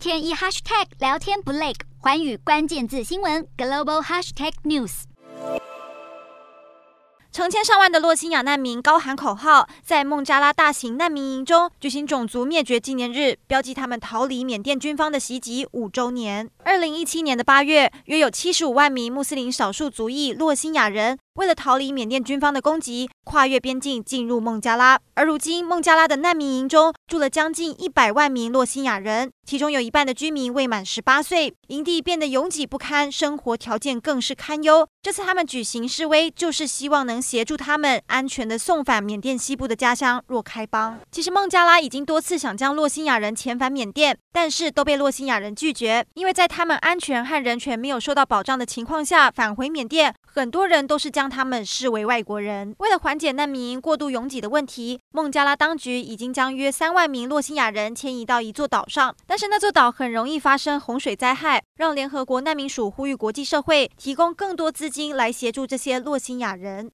天一 hashtag 聊天不累，寰宇关键字新闻 global hashtag news。成千上万的洛兴亚难民高喊口号，在孟加拉大型难民营中举行种族灭绝纪念日，标记他们逃离缅甸军方的袭击五周年。二零一七年的八月，约有七十五万名穆斯林少数族裔洛兴亚人，为了逃离缅甸军方的攻击，跨越边境进入孟加拉。而如今，孟加拉的难民营中住了将近一百万名洛兴亚人，其中有一半的居民未满十八岁，营地变得拥挤不堪，生活条件更是堪忧。这次他们举行示威，就是希望能协助他们安全地送返缅甸西部的家乡若开邦。其实，孟加拉已经多次想将洛兴亚人遣返缅甸，但是都被洛兴亚人拒绝，因为在他们安全和人权没有受到保障的情况下返回缅甸，很多人都是将他们视为外国人。为了缓解难民过度拥挤的问题，孟加拉当局已经将约三万名洛兴亚人迁移到一座岛上。但是那座岛很容易发生洪水灾害，让联合国难民署呼吁国际社会提供更多资金来协助这些洛兴亚人。